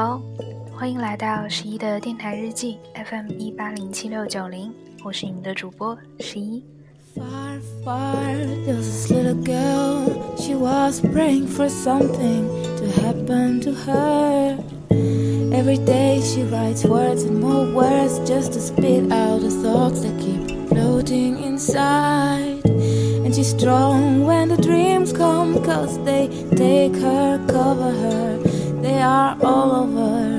晚上好，欢迎来到十一的电台日记 FM 一八零七六九零，我是你们的主播十一。 Far, far, there was this little girl. She was praying for something to happen to her. Every day she writes words and more words just to spit out the thoughts that keep floating inside. And she's strong when the dreams come, cause they take her, cover her, they are all over.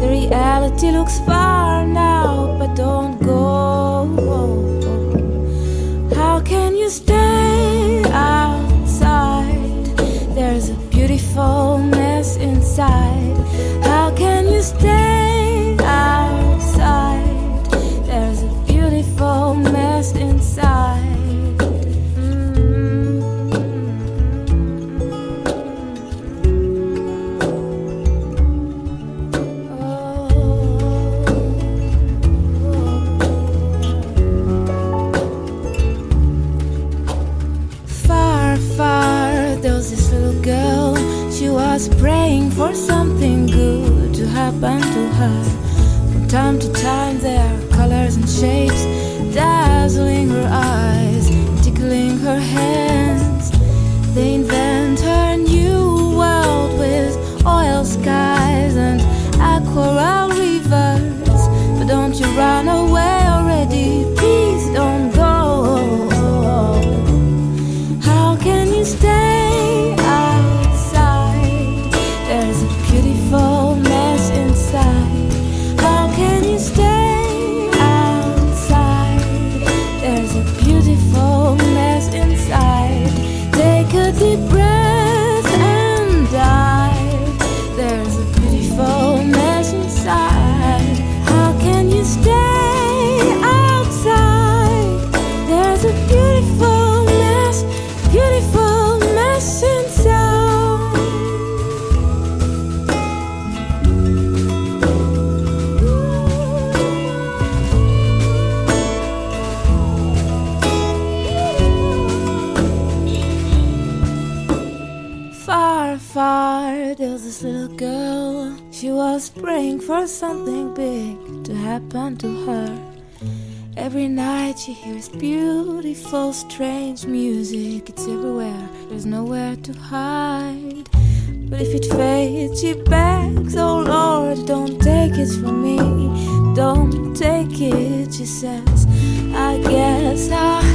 The reality looks far now, but don't go. How can you stay outside? There's a beautiful mess inside. Was praying for something good to happen to her. From time to time, there are colors and shapes dazzling her eyes, a deep breath Far, far, there was this little girl. She was praying for something big to happen to her. Every night she hears beautiful, strange music. It's everywhere, there's nowhere to hide. But if it fades, she begs, Oh Lord, don't take it from me. Don't take it, she says. I guess I